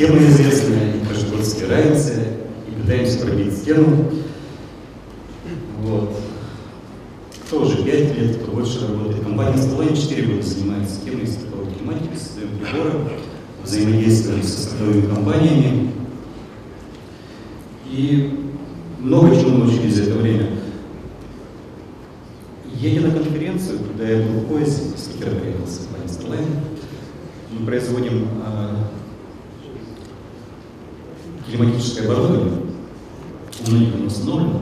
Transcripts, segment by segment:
Тема известная, и каждый год стираемся, и пытаемся пробить стену. Вот. Кто уже 5 лет, кто больше работает. Компания Stelline 4 года занимается темой страховой тематики, создаем приборы, взаимодействуем со страховыми компаниями. И много чего научились за это время. Едя на конференцию, когда я был в поезде, спикер приехал с компании Stelline, мы производим телематическое оборудование, у них оно установлено,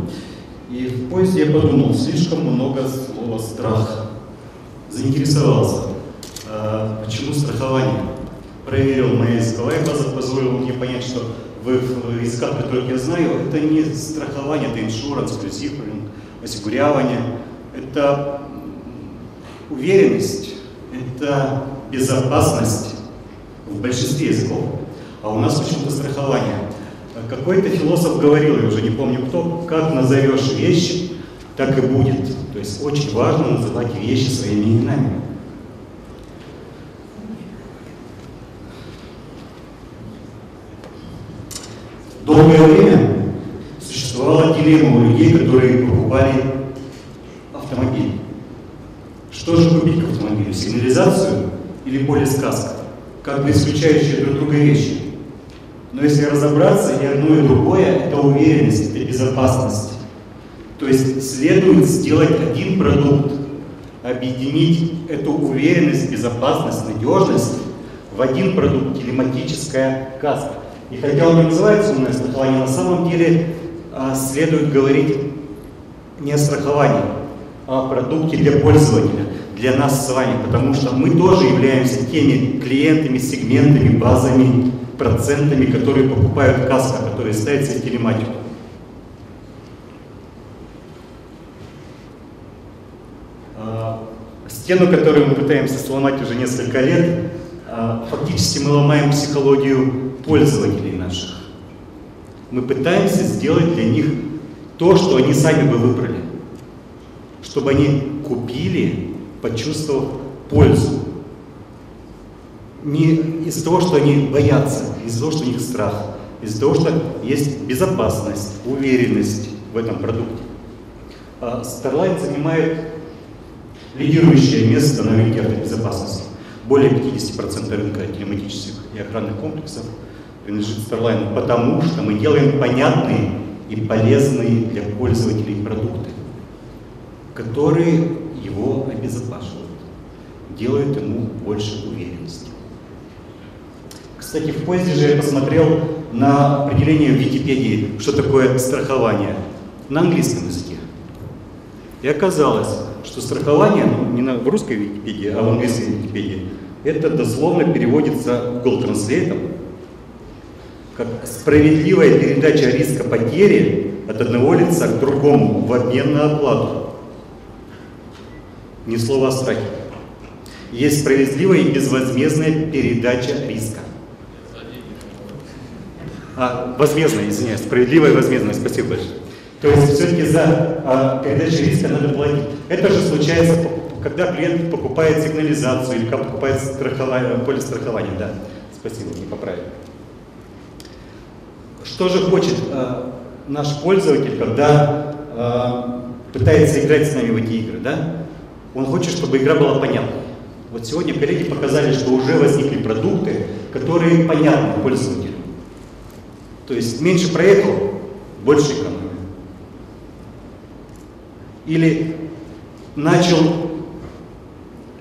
и в поезде я подумал, слишком много слова «страх». Заинтересовался, э, почему страхование. Проверил моя языковая база, позволила мне понять, что в языках, которых я знаю, это не страхование, это иншуранс, плюсифринг, осигурявание. Это уверенность, это безопасность в большинстве языков. А у нас почему-то страхование. Какой-то философ говорил, я уже не помню кто, как назовешь вещь, так и будет. То есть очень важно называть вещи своими именами. Долгое время существовала дилемма у людей, которые покупали автомобиль. Что же купить к автомобилю? Сигнализацию или полис каска? Как бы исключающие друг друга вещи. Но если разобраться, и одно, и другое – это уверенность, это безопасность. То есть следует сделать один продукт, объединить эту уверенность, безопасность, надежность в один продукт – телематическая каска. И хотя он не называется умное страхование, на самом деле а, следует говорить не о страховании, а о продукте для пользователя, для нас с вами, потому что мы тоже являемся теми клиентами, сегментами, базами, процентами, которые покупают каска, которые ставят себе телематику. А, стену, которую мы пытаемся сломать уже несколько лет, а, фактически мы ломаем психологию пользователей наших. Мы пытаемся сделать для них то, что они сами бы выбрали. Чтобы они купили, почувствовав пользу. Не из-за того, что они боятся, из-за того, что у них страх, из-за того, что есть безопасность, уверенность в этом продукте. А Starline занимает лидирующее место на рынке автобезопасности. Более 50% рынка телематических и охранных комплексов – принадлежит Starline, потому что мы делаем понятные и полезные для пользователей продукты, которые его обезопашивают, делают ему больше уверенности. Кстати, в поезде же я посмотрел на определение в Википедии, что такое страхование на английском языке. И оказалось, что страхование, ну, не на, в русской Википедии, а в английской Википедии, это дословно переводится Google Translate как справедливая передача риска потери от одного лица к другому в обмен на оплату. Ни слова о страхе. Есть справедливая и безвозмездная передача риска. А, возмездная, извиняюсь, справедливая и возмездная, спасибо большое. То есть все-таки за а, передачу риска надо платить. Это же случается, когда клиент покупает сигнализацию или покупает страхование, полис страхования. Да, спасибо, не поправили. Что же хочет э, наш пользователь, когда э, пытается играть с нами в эти игры, да? Он хочет, чтобы игра была понятна. Вот сегодня коллеги показали, что уже возникли продукты, которые понятны пользователю. То есть меньше проектов, больше экономии. Или начал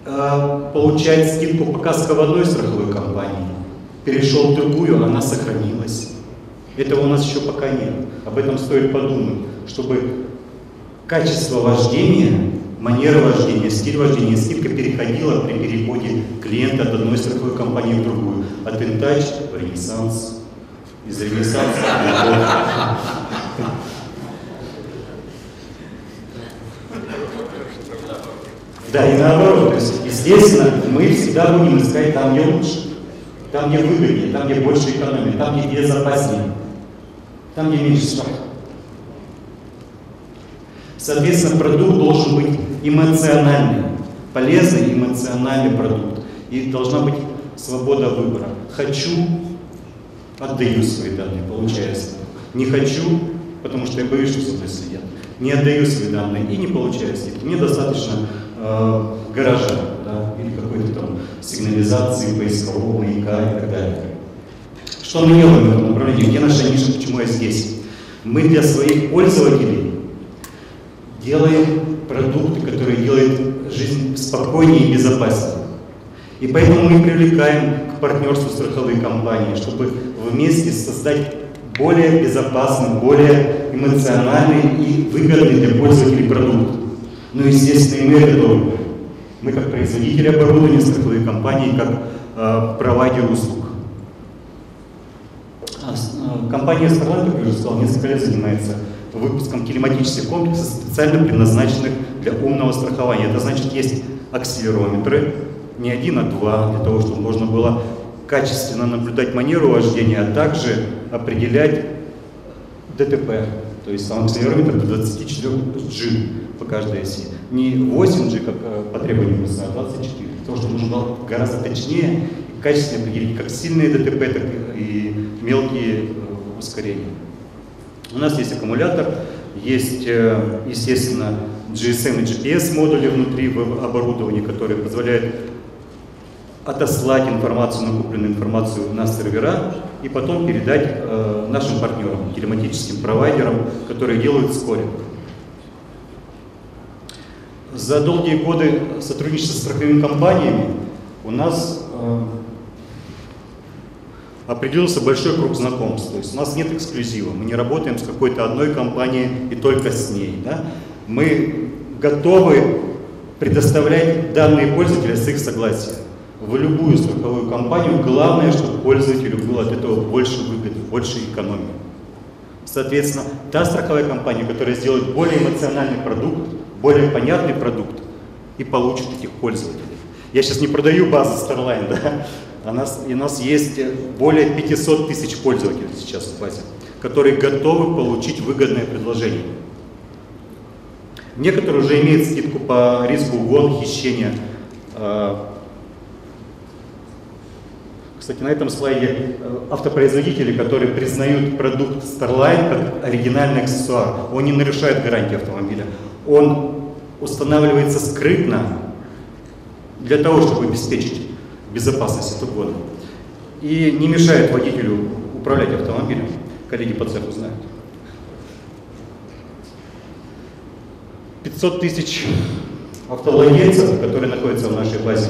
э, получать скидку по в одной страховой компании, перешел в другую, она сохранилась. Этого у нас еще пока нет. Об этом стоит подумать, чтобы качество вождения, манера вождения, стиль вождения, скидка переходила при переходе клиента от одной страховой компании в другую. От Интач в Ренессанс, из Ренессанса Да, и наоборот. То есть, естественно, мы всегда будем искать там, где лучше, там, где выгоднее, там, где больше экономии, там, где безопаснее там, где меньше страха. Соответственно, продукт должен быть эмоциональный, полезный эмоциональный продукт. И должна быть свобода выбора. Хочу отдаю свои данные, получаю Не хочу, потому что я боюсь, что со мной следят. Не отдаю свои данные и не получаю скидки. Мне достаточно э, гаража да, или какой-то там сигнализации, поискового маяка и так далее. Что мы делаем в этом направлении? Где наша ниша, почему я здесь? Мы для своих пользователей делаем продукты, которые делают жизнь спокойнее и безопаснее. И поэтому мы привлекаем к партнерству страховые компании, чтобы вместе создать более безопасный, более эмоциональный и выгодный для пользователей продукт. Ну, естественно, и мы готовы. Мы как производители оборудования, страховые компании, как э, провайдер услуг. А, э, компания Starlight, как я уже сказал, несколько лет занимается выпуском телематических комплексов, специально предназначенных для умного страхования. Это значит, есть акселерометры, не один, а два, для того, чтобы можно было качественно наблюдать манеру вождения, а также определять ДТП. То есть сам акселерометр до 24 G по каждой оси. Не 8 G, как э, по требованию а 24. Для того, чтобы можно было гораздо точнее и качественно определить как сильные ДТП, так и мелкие э, ускорения. У нас есть аккумулятор, есть, э, естественно, GSM и GPS модули внутри оборудования, которые позволяют отослать информацию, накопленную информацию на сервера и потом передать э, нашим партнерам, телематическим провайдерам, которые делают скоринг. За долгие годы сотрудничества с страховыми компаниями у нас э, определился большой круг знакомств. То есть у нас нет эксклюзива, мы не работаем с какой-то одной компанией и только с ней. Да? Мы готовы предоставлять данные пользователя с их согласия в любую страховую компанию, главное, чтобы пользователю было от этого больше выгоды, больше экономии. Соответственно, та страховая компания, которая сделает более эмоциональный продукт, более понятный продукт и получит этих пользователей. Я сейчас не продаю базу Starline, да? У нас, у нас есть более 500 тысяч пользователей сейчас в базе, которые готовы получить выгодное предложение. Некоторые уже имеют скидку по риску угон, хищения, а, кстати, на этом слайде э, автопроизводители, которые признают продукт Starline как оригинальный аксессуар, он не нарушает гарантии автомобиля. Он устанавливается скрытно для того, чтобы обеспечить безопасность от угона. И не мешает водителю управлять автомобилем. Коллеги по цеху знают. 500 тысяч автовладельцев, которые находятся в нашей базе,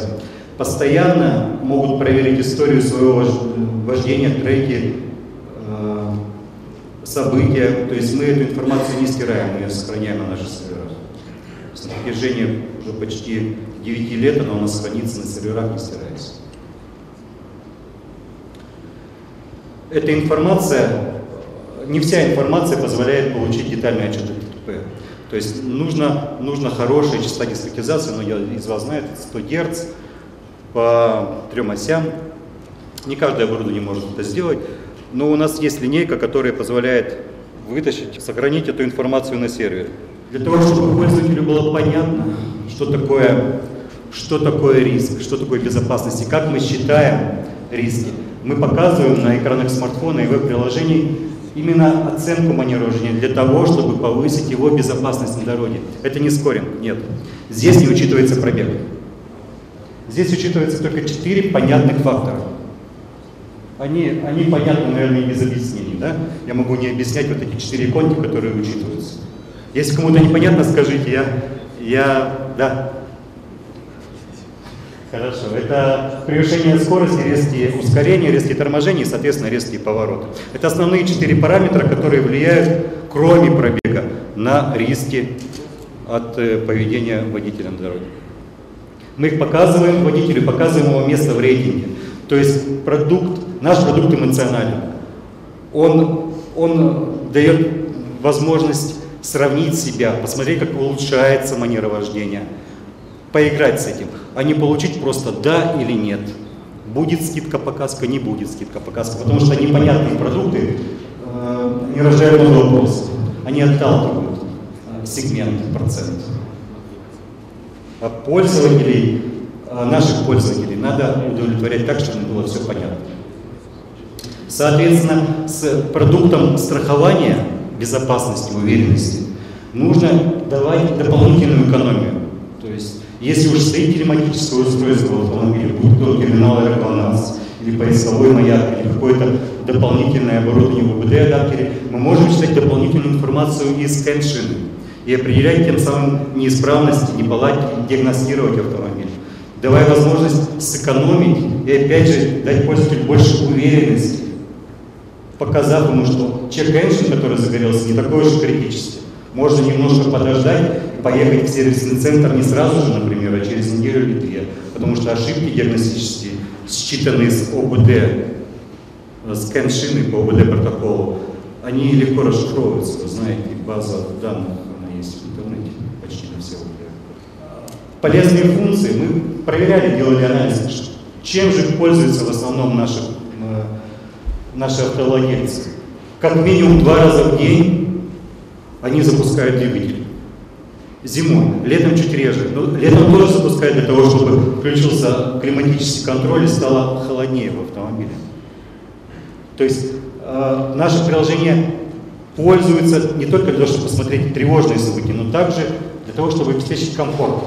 постоянно могут проверить историю своего вождения, треки, э, события. То есть мы эту информацию не стираем, мы ее сохраняем на наших серверах. На протяжении уже почти 9 лет она у нас хранится на серверах, не стирается. Эта информация, не вся информация позволяет получить детальный отчет ДТП. То есть нужно, нужно хорошая частота дискретизации, но я из вас знает, 100 Гц, по трем осям. Не каждое оборудование может это сделать, но у нас есть линейка, которая позволяет вытащить, сохранить эту информацию на сервере. Для того, чтобы пользователю было понятно, что такое, что такое риск, что такое безопасность и как мы считаем риски, мы показываем на экранах смартфона и веб-приложений именно оценку маневрования для того, чтобы повысить его безопасность на дороге. Это не скоринг, нет. Здесь не учитывается пробег. Здесь учитывается только четыре понятных фактора. Они, они понятны, наверное, без объяснений. Да? Я могу не объяснять вот эти четыре иконки, которые учитываются. Если кому-то непонятно, скажите, я, я, да. Хорошо. Это превышение скорости, резкие ускорения, резкие торможения и, соответственно, резкие повороты. Это основные четыре параметра, которые влияют, кроме пробега, на риски от э, поведения водителя на дороге. Мы их показываем водителю, показываем его место в рейтинге. То есть продукт, наш продукт эмоционален. Он, он дает возможность сравнить себя, посмотреть, как улучшается манера вождения, поиграть с этим, а не получить просто да или нет. Будет скидка показка, не будет скидка показка, потому что непонятные продукты э, не рождают много вопросов. Они отталкивают э, сегмент, процент. Пользователей, а наших пользователей надо удовлетворять так, чтобы было все понятно. Соответственно, с продуктом страхования безопасности, уверенности нужно давать дополнительную экономию. То есть, если уж стоит телематическое устройство в автомобиле, будь то терминал РКЛАНАС, или поисковой маяк, или какое-то дополнительное оборудование в ОБД-адаптере, мы можем читать дополнительную информацию из скэн-шины и определять тем самым неисправности, неполадки, диагностировать автомобиль, давая возможность сэкономить и опять же дать пользователю больше уверенности, показав ему, что чек-эншин, который загорелся, не такой уж критический. Можно немножко подождать и поехать в сервисный центр не сразу же, например, а через неделю или две, потому что ошибки диагностические считанные с ОБД, э, скан-шины по ОБД протоколу, они легко расшифровываются, вы знаете, база данных, есть в интернете, почти на все ОБД. Полезные функции мы проверяли, делали анализ, чем же пользуются в основном наши, э, наши автовладельцы. Как минимум два раза в день они запускают двигатель зимой, летом чуть реже. Но летом тоже запускают для того, чтобы включился климатический контроль и стало холоднее в автомобиле. То есть э, наше приложение пользуется не только для того, чтобы посмотреть тревожные события, но также для того, чтобы обеспечить комфорт.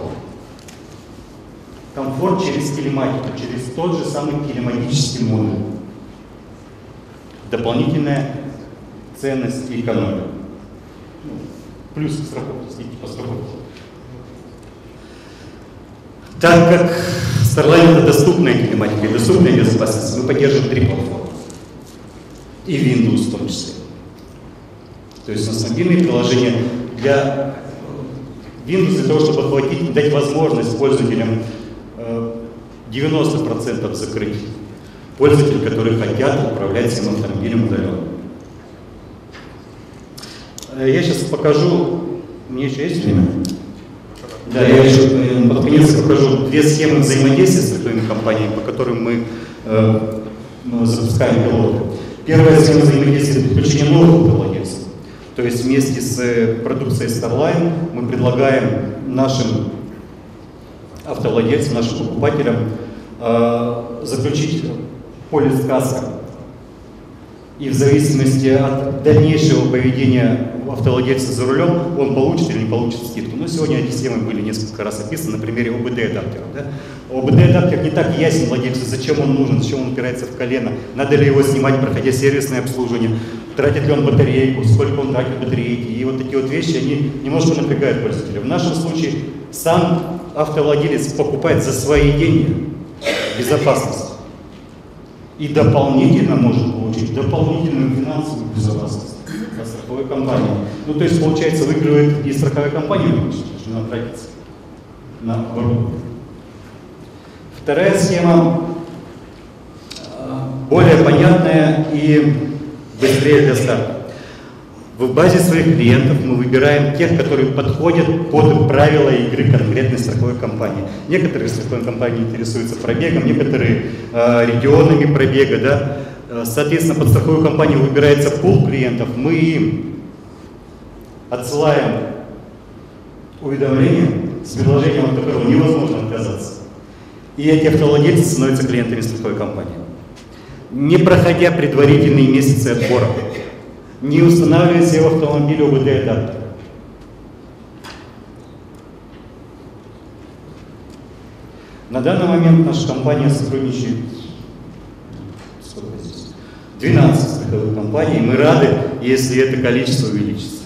Комфорт через телематику, через тот же самый телематический модуль. Дополнительная ценность и экономия. Плюс страховки, следите по страховке. Так как Starline это доступная телематика и доступная безопасность, мы поддерживаем три платформы. И Windows в том числе. То есть у нас мобильные приложения для Windows для того, чтобы охватить, дать возможность пользователям 90% э, закрыть пользователей, которые хотят управлять своим автомобилем удаленно. Э, я сейчас покажу, меня еще есть время? Да, я еще э, под конец покажу две схемы взаимодействия с страховыми компаниями, по которым мы э, запускаем пилоты. Первая схема взаимодействия – подключение новых автовладельцев. То есть вместе с э, продукцией Starline мы предлагаем нашим автовладельцам, нашим покупателям э, заключить полис каска и в зависимости от дальнейшего поведения автовладельца за рулем, он получит или не получит скидку. Но сегодня эти темы были несколько раз описаны на примере ОБД-адаптера. Да? ОБД-адаптер не так ясен владельцу, зачем он нужен, зачем он упирается в колено, надо ли его снимать, проходя сервисное обслуживание, тратит ли он батарейку, сколько он тратит батарейки. И вот такие вот вещи, они немножко напрягают пользователя. В нашем случае сам автовладелец покупает за свои деньги безопасность и дополнительно может получить дополнительную финансовую безопасность от страховой компании. Ну, то есть, получается, выигрывает и страховая компания, что надо тратиться на оборудование. Вторая схема э, более понятная и быстрее для старта. В базе своих клиентов мы выбираем тех, которые подходят под правила игры конкретной страховой компании. Некоторые страховые компании интересуются пробегом, некоторые э, регионами пробега. Да? Э, соответственно, под страховую компанию выбирается пул клиентов. Мы им отсылаем уведомление с предложением, от которого невозможно отказаться. И эти автовладельцы становятся клиентами страховой компании. Не проходя предварительные месяцы отбора не устанавливает себе в автомобиле ОБД-адаптер. На данный момент наша компания сотрудничает 12 страховых компаний. Мы рады, если это количество увеличится.